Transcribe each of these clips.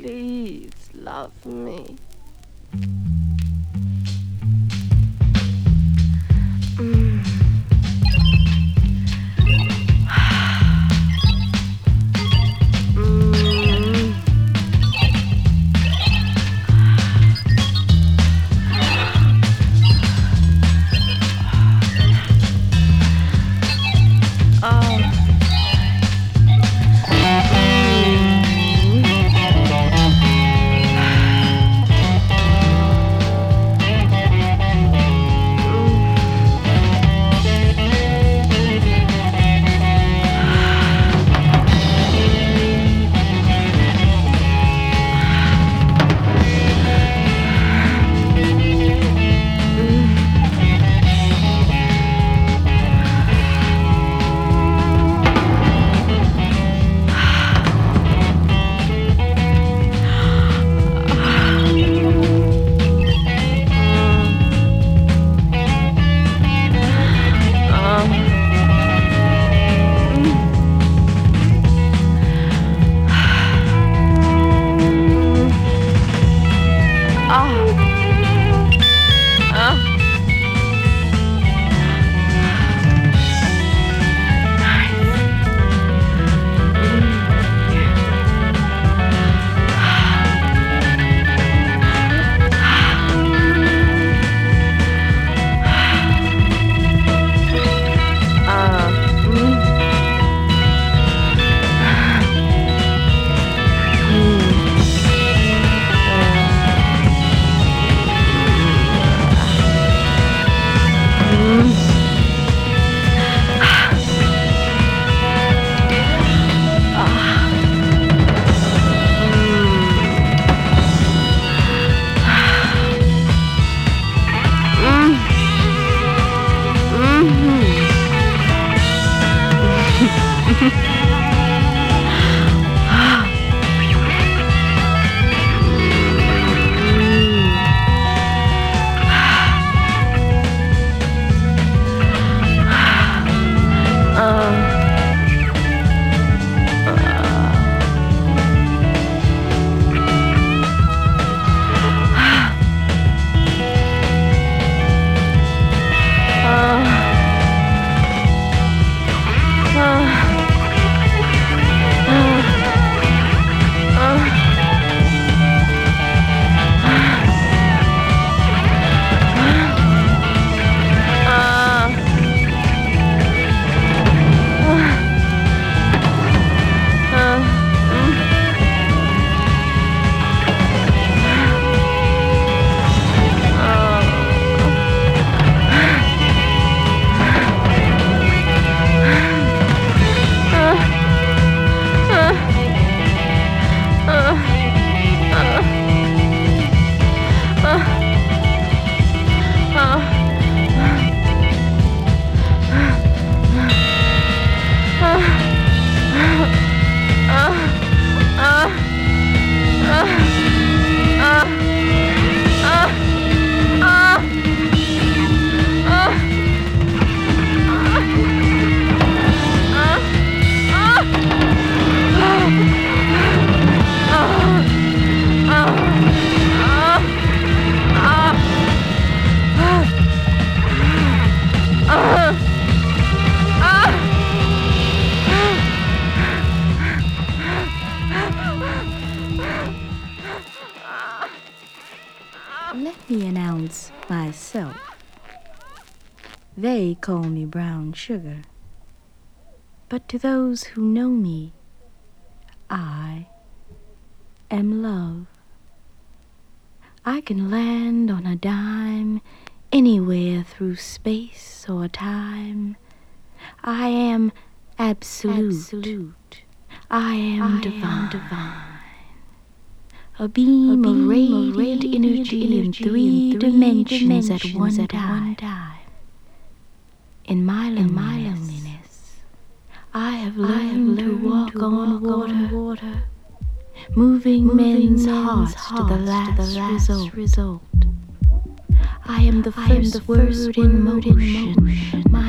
please love me. Sugar. But to those who know me, I am love. I can land on a dime anywhere through space or time. I am absolute. absolute. I am I divine. Am divine. A beam, a beam of radiant, energy, energy in three dimensions, dimensions at, one, at time. In my loneliness, in my loneliness I have learned, I have learned to walk, to on, water, on water, moving, moving men's, hearts, hearts to the last, to the last result. result. I am the first, am the first word, in motion. In motion. My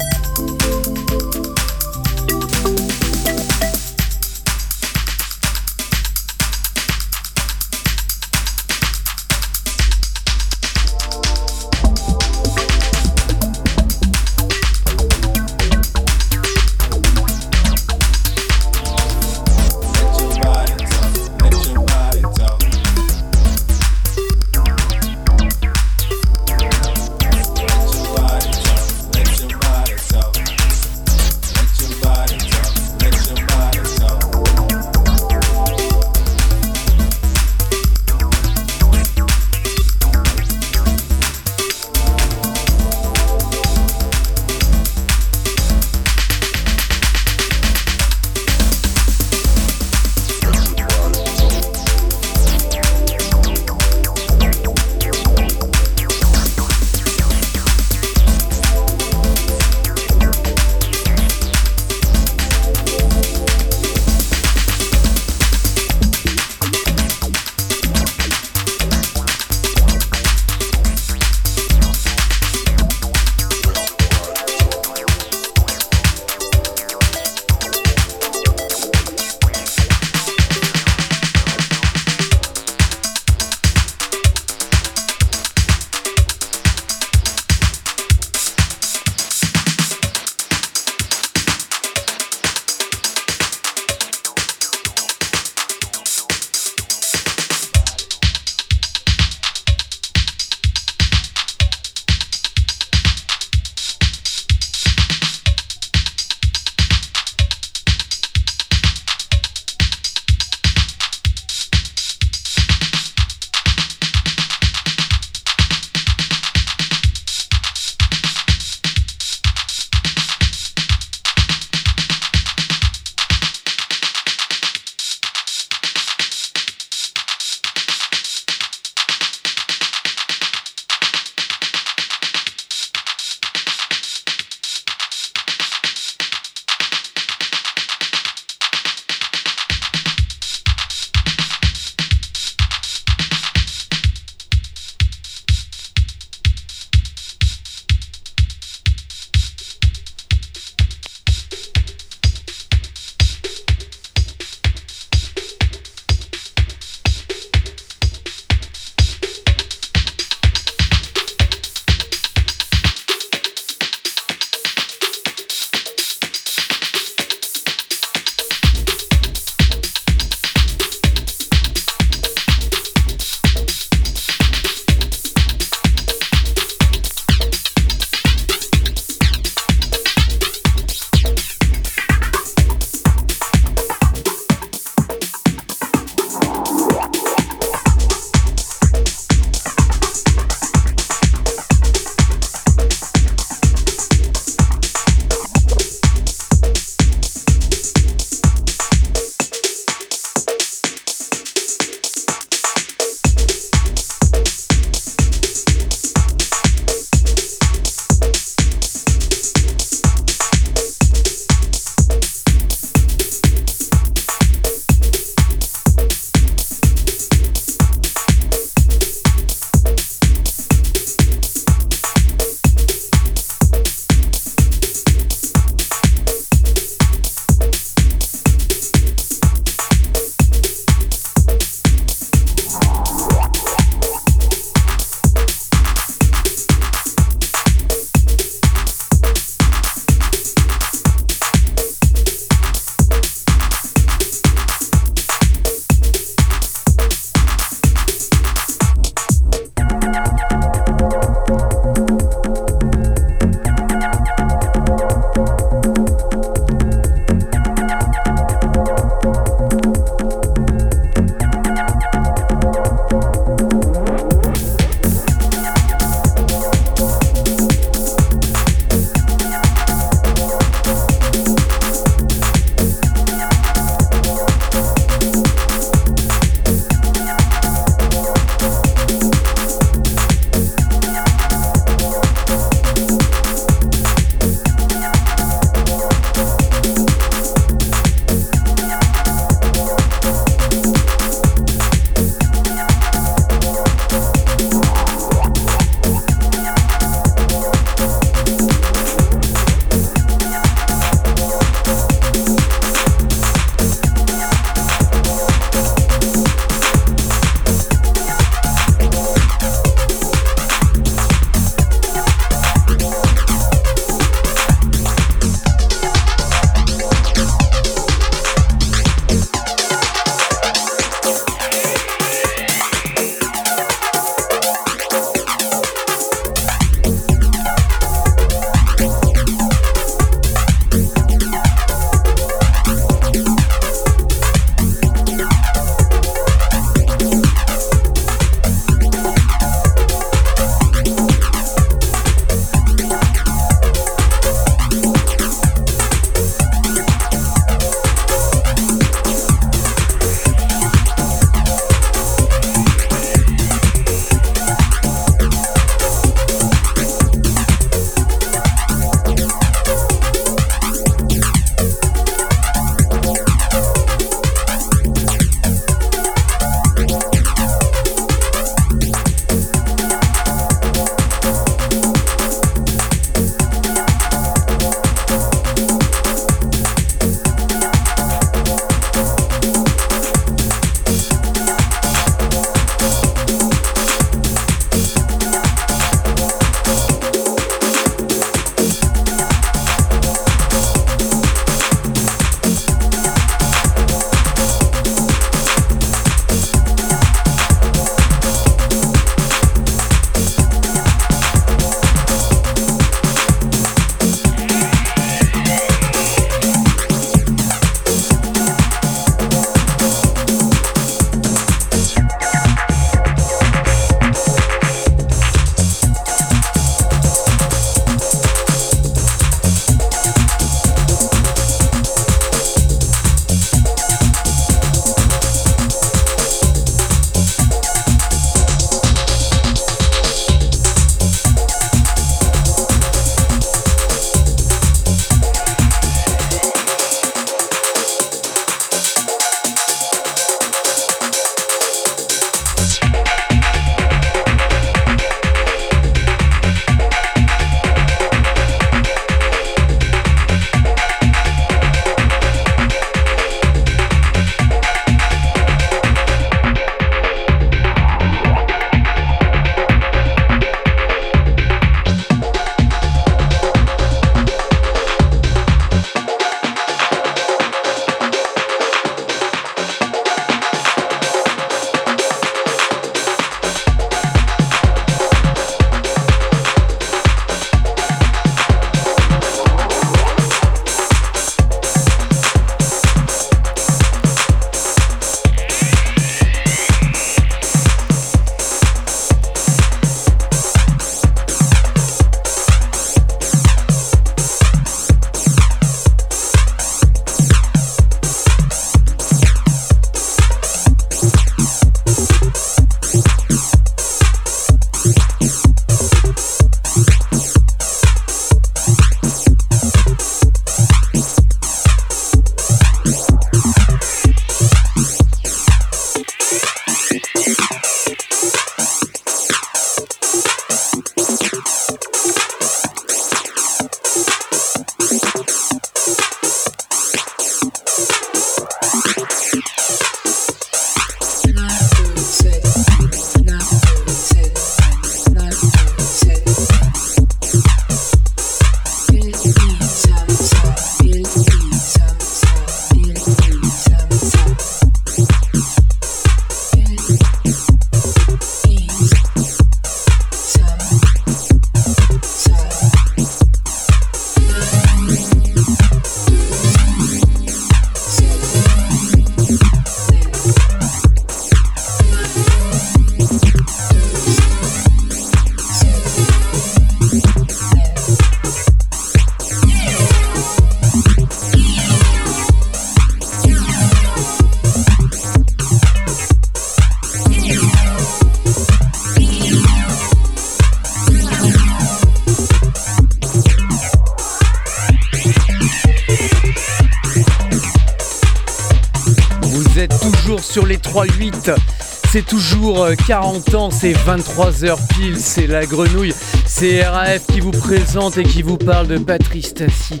40 euh, ans, c'est 23h pile, c'est la grenouille. C'est RAF qui vous présente et qui vous parle de Patrice Tassi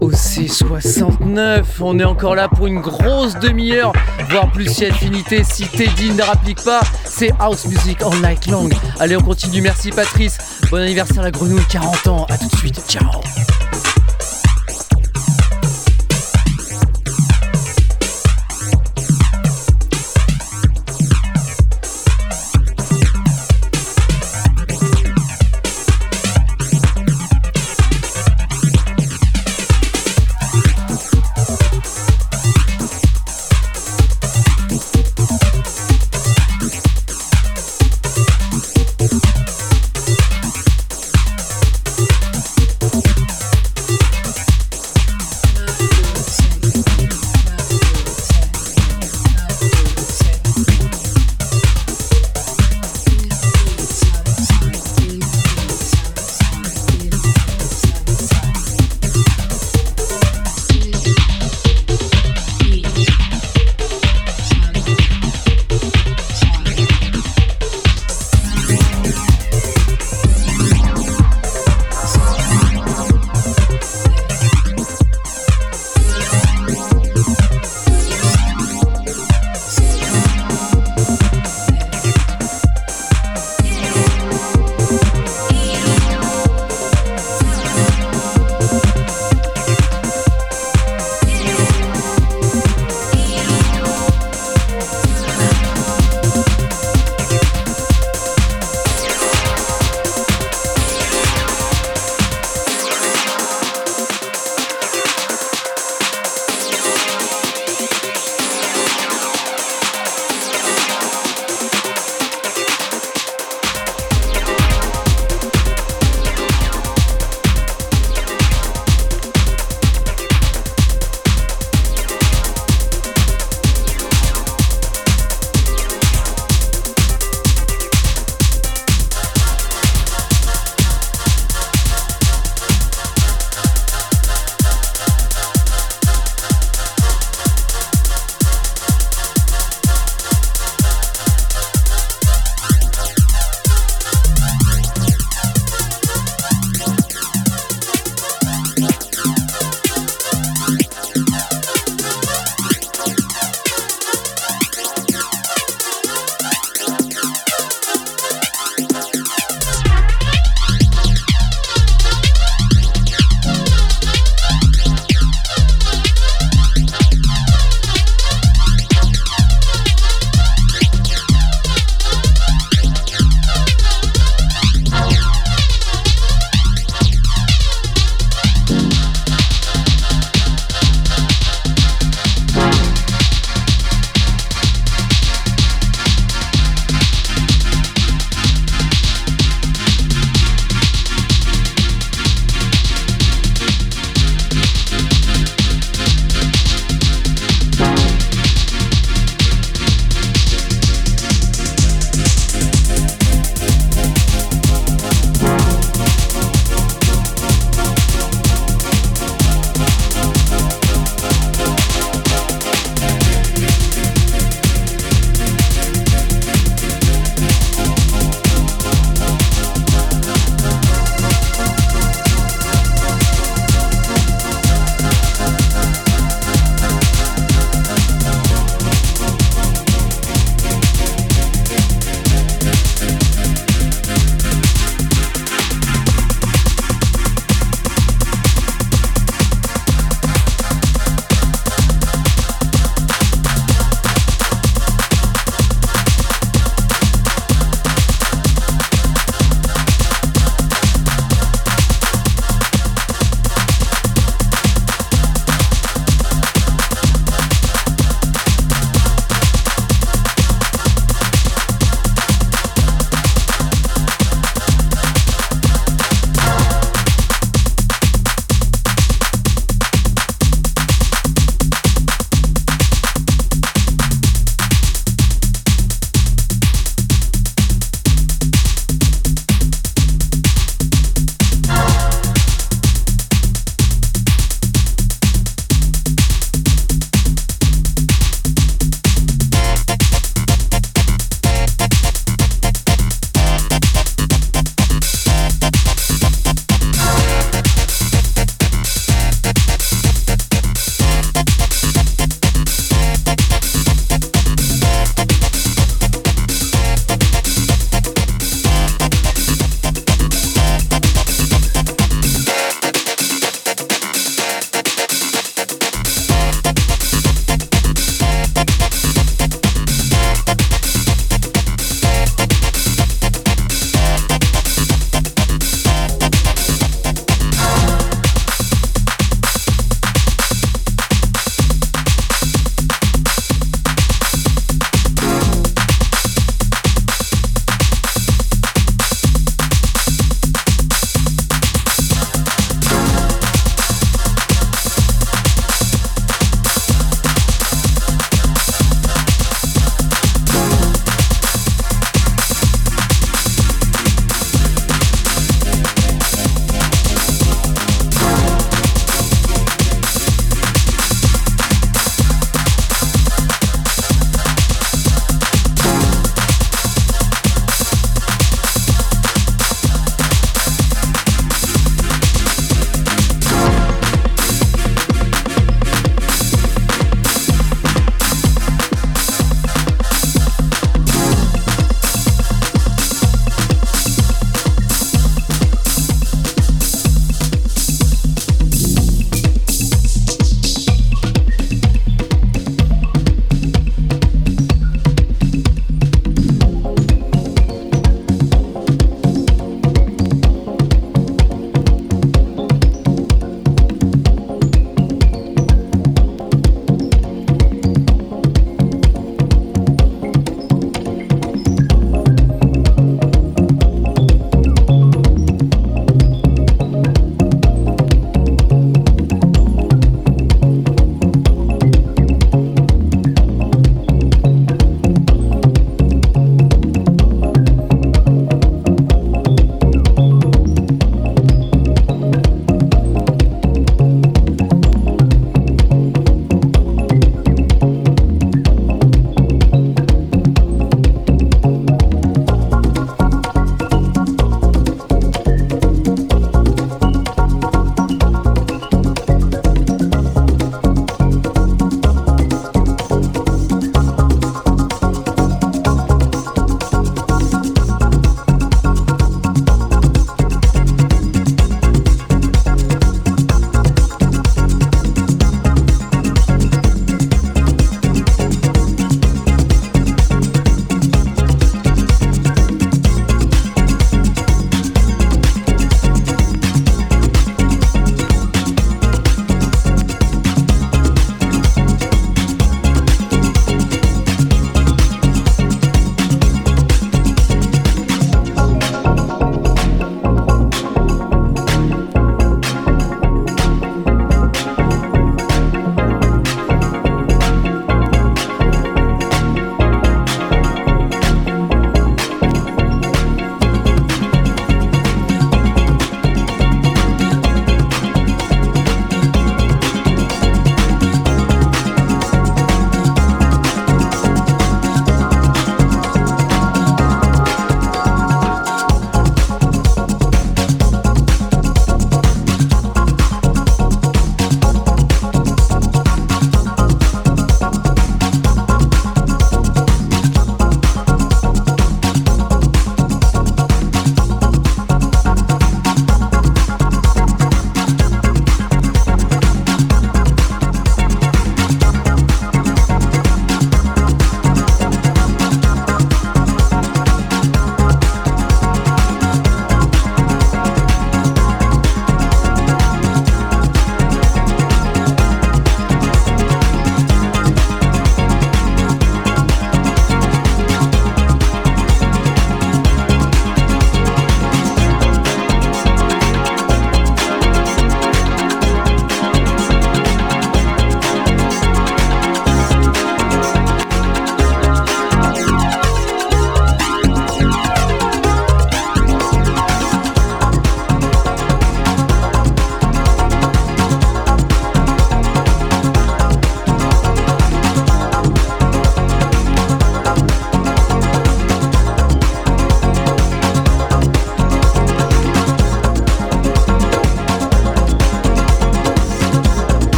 au C69. On est encore là pour une grosse demi-heure, voire plus si affinité. Si Teddy ne rapplique pas, c'est House Music all night long. Allez, on continue. Merci Patrice. Bon anniversaire la grenouille, 40 ans. À tout de suite. Ciao.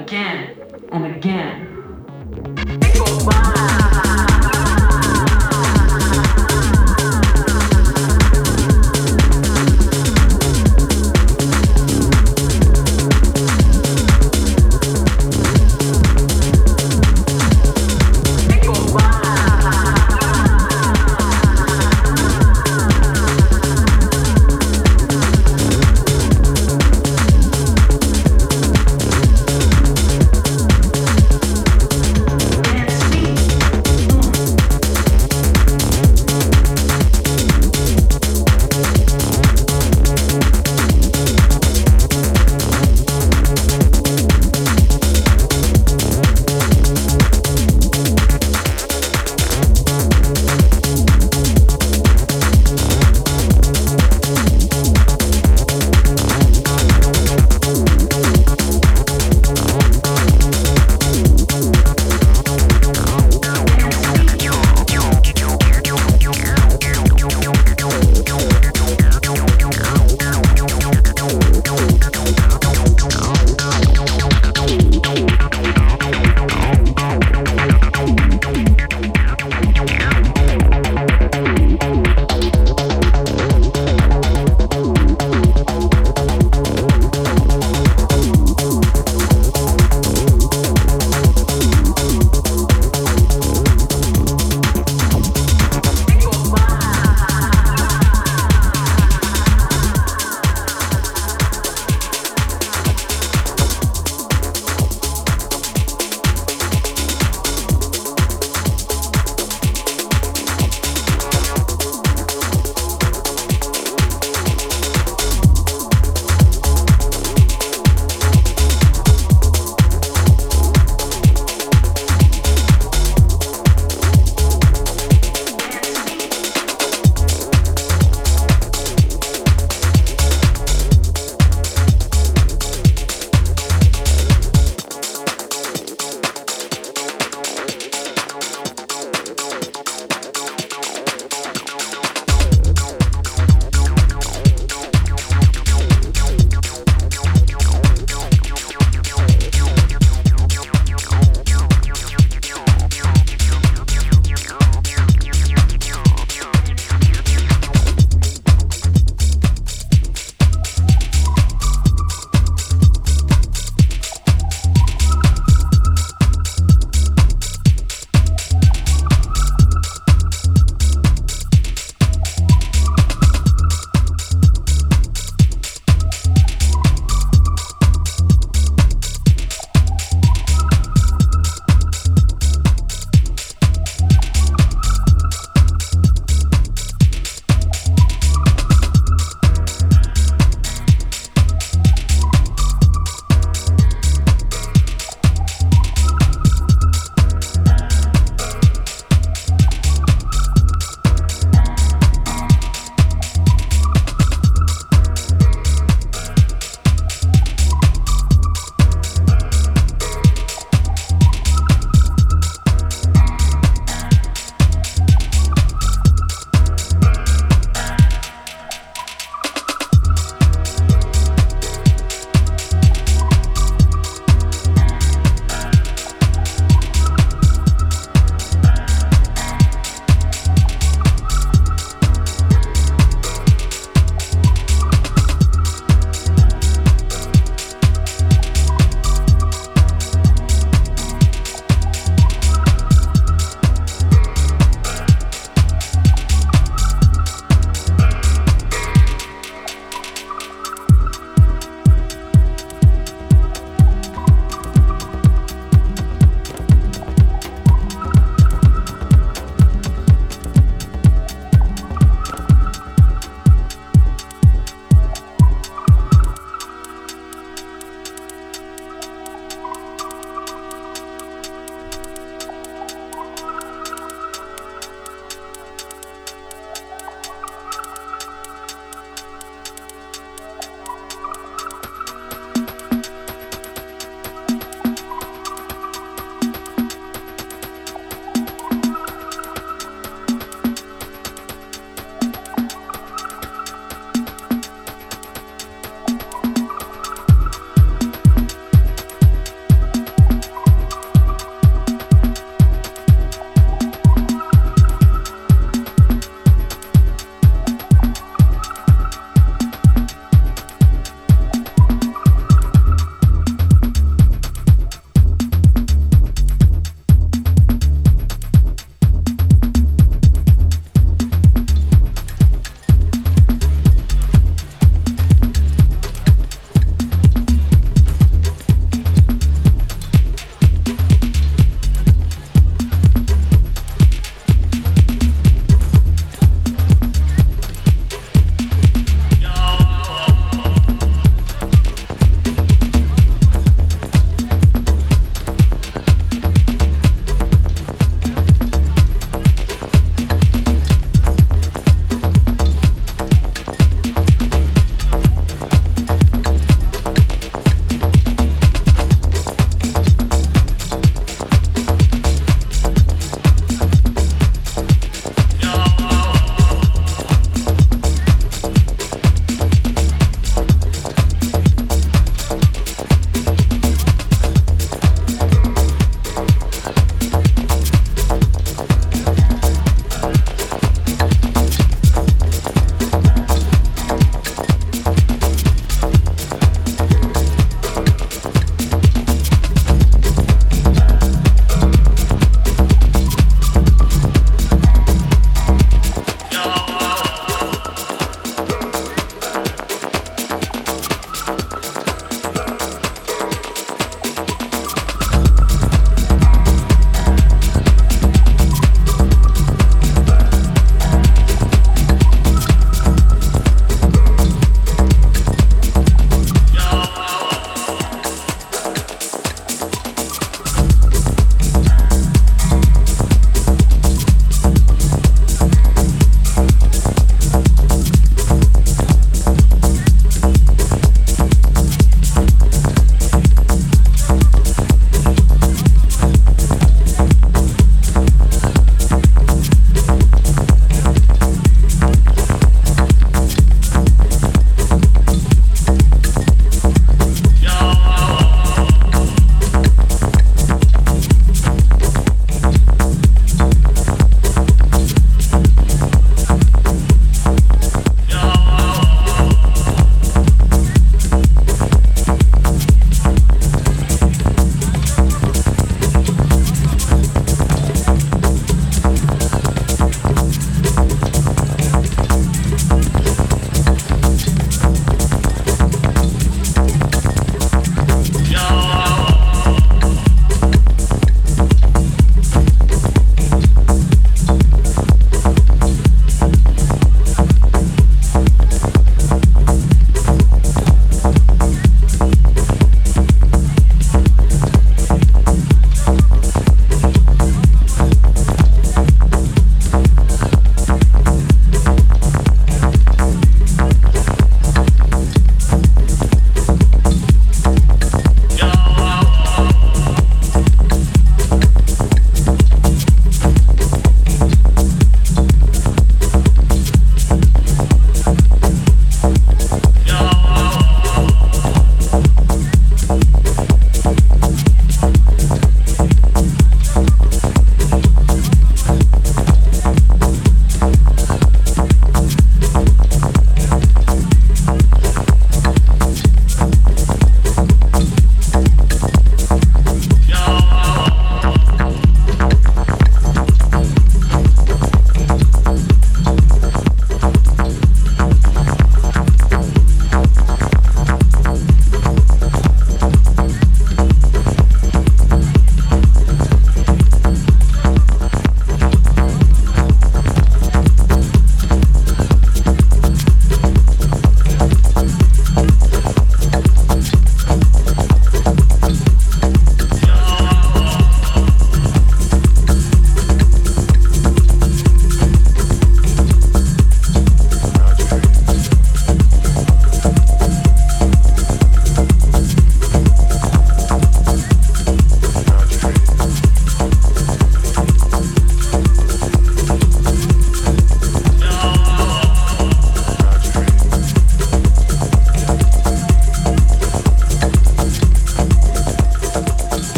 Again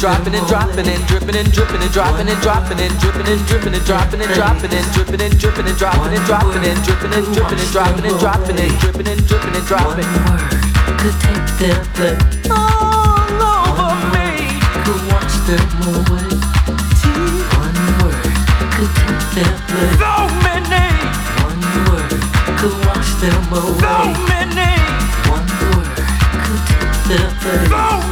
dropping and dropping and dripping and dripping and dropping and dropping and dripping and dripping and dropping and dropping and dripping and dripping and dropping and dropping and dripping and dripping and dropping and dropping and dripping and dripping and dropping. Could take their place all over me. Could wash them away. One word could take their place. So many. One word could wash them away. So many. One word could take their place. So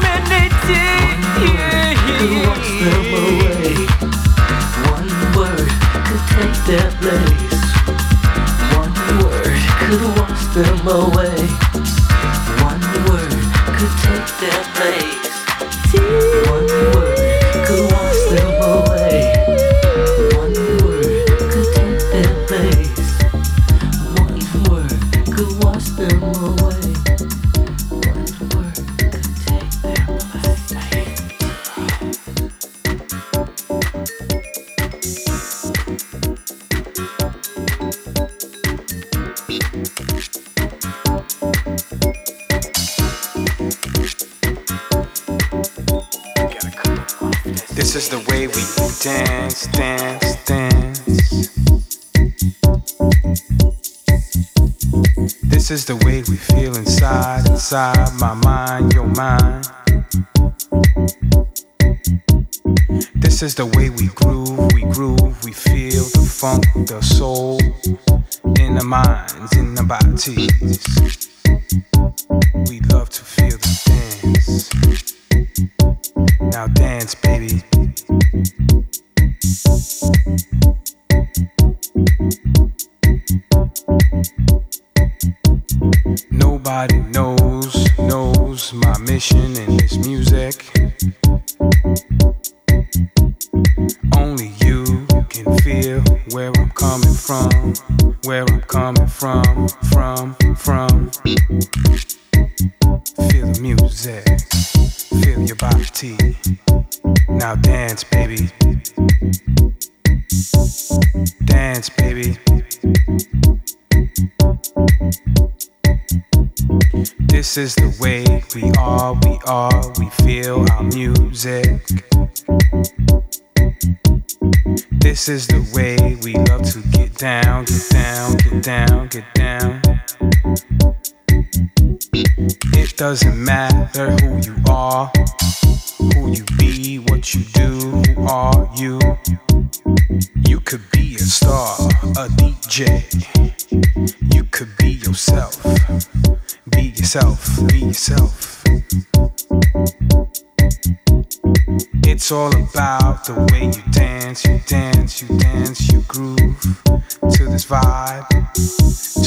their place. One word could wash them away. Is the way we feel inside, inside my mind, your mind. This is the way we groove, we groove, we feel the funk, the soul in the minds, in the bodies. Doesn't matter who you are, who you be, what you do, who are you. You could be a star, a DJ. You could be yourself. Be yourself, be yourself. It's all about the way you dance, you dance, you dance, you groove to this vibe,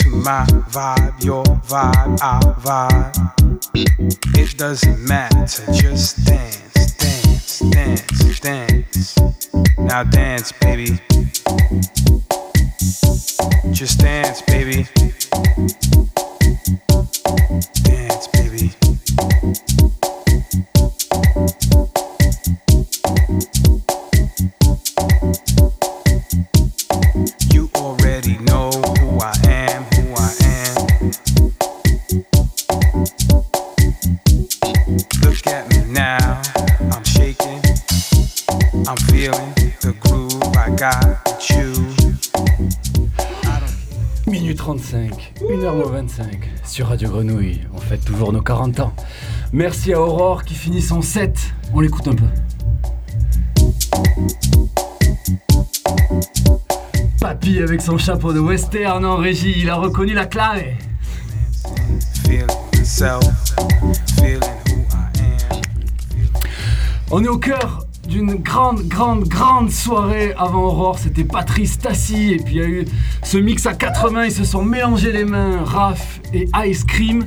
to my vibe, your vibe, our vibe. It doesn't matter, just dance, dance, dance, dance. Now dance, baby. Just dance, baby. 1h25 sur Radio Grenouille. On fête toujours nos 40 ans. Merci à Aurore qui finit son 7. On l'écoute un peu. Papy avec son chapeau de western en régie, il a reconnu la clave. On est au cœur d'une grande, grande, grande soirée avant Aurore. C'était Patrice Tassi. Et puis il y a eu ce mix à quatre mains. Ils se sont mélangés les mains, Raph et Ice Cream.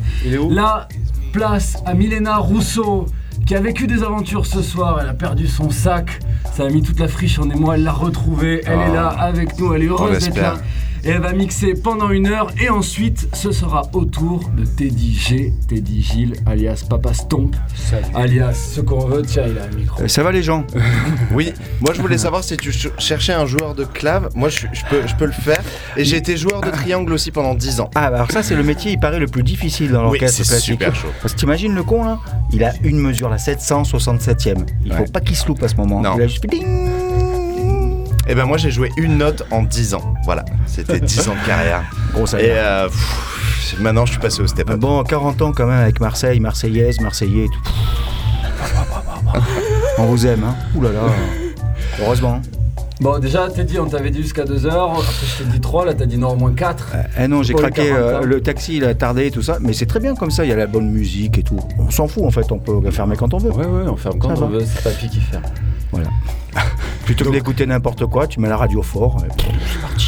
Là, place à Milena Rousseau qui a vécu des aventures ce soir. Elle a perdu son sac. Ça a mis toute la friche en émoi. Elle l'a retrouvé. Elle est là avec nous. Elle est heureuse d'être là. Et elle va mixer pendant une heure. Et ensuite, ce sera au tour de Teddy G, Teddy Gilles, alias Papa Stomp, alias ce qu'on veut. Tiens, il a un micro. Euh, Ça va les gens Oui, moi je voulais savoir si tu ch- cherchais un joueur de clave. Moi je, je peux, je peux le faire. Et j'ai été joueur de triangle aussi pendant 10 ans. Ah bah alors ça c'est le métier il paraît le plus difficile dans Oui, l'orchestre c'est classique. super chaud. Parce que t'imagines le con là? Il a une mesure la 767ème. Il faut Ouais. pas qu'il se loupe à ce moment. Non. Il a juste fait ding Et ben moi j'ai joué une note en 10 ans. Voilà, c'était 10 ans de carrière. Gros ça Et euh, pff, maintenant je suis passé au step up. Bon, 40 ans quand même avec Marseille, Marseillaise, Marseillais et tout. On vous aime, hein Ouh là là. Heureusement. Bon, déjà, Teddy, on t'avait dit jusqu'à 2h. Après, je t'ai dit 3. Là, t'as dit non, au moins 4. Eh non, j'ai craqué, 40 euh, ans. le taxi il a tardé et tout ça, mais c'est très bien comme ça, il y a la bonne musique et tout. On s'en fout en fait, on peut fermer quand on veut. Ouais, ouais, on ferme quand Ça on va. veut. C'est Papy qui ferme. Voilà. Plutôt que d'écouter n'importe quoi, tu mets la radio fort. et c'est parti.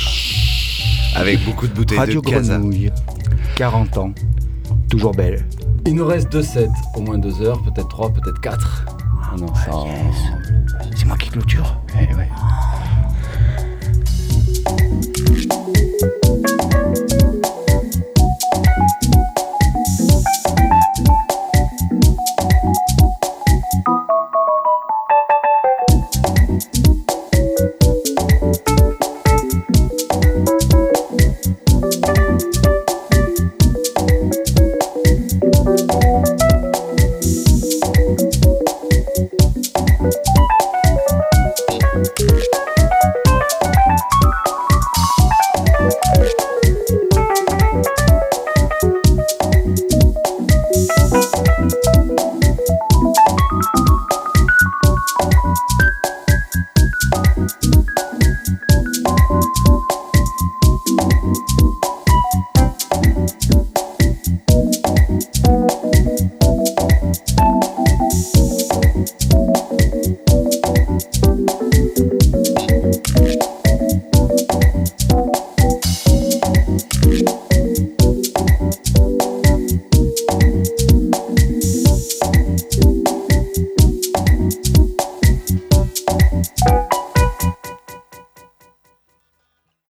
Avec beaucoup de bouteilles Radio de casa. Grenouille, 40 ans, toujours belle. Il nous reste 2 sets. Au moins 2 heures, peut-être 3, peut-être 4. Ah non, ça. en- C'est moi qui clôture. Eh ouais.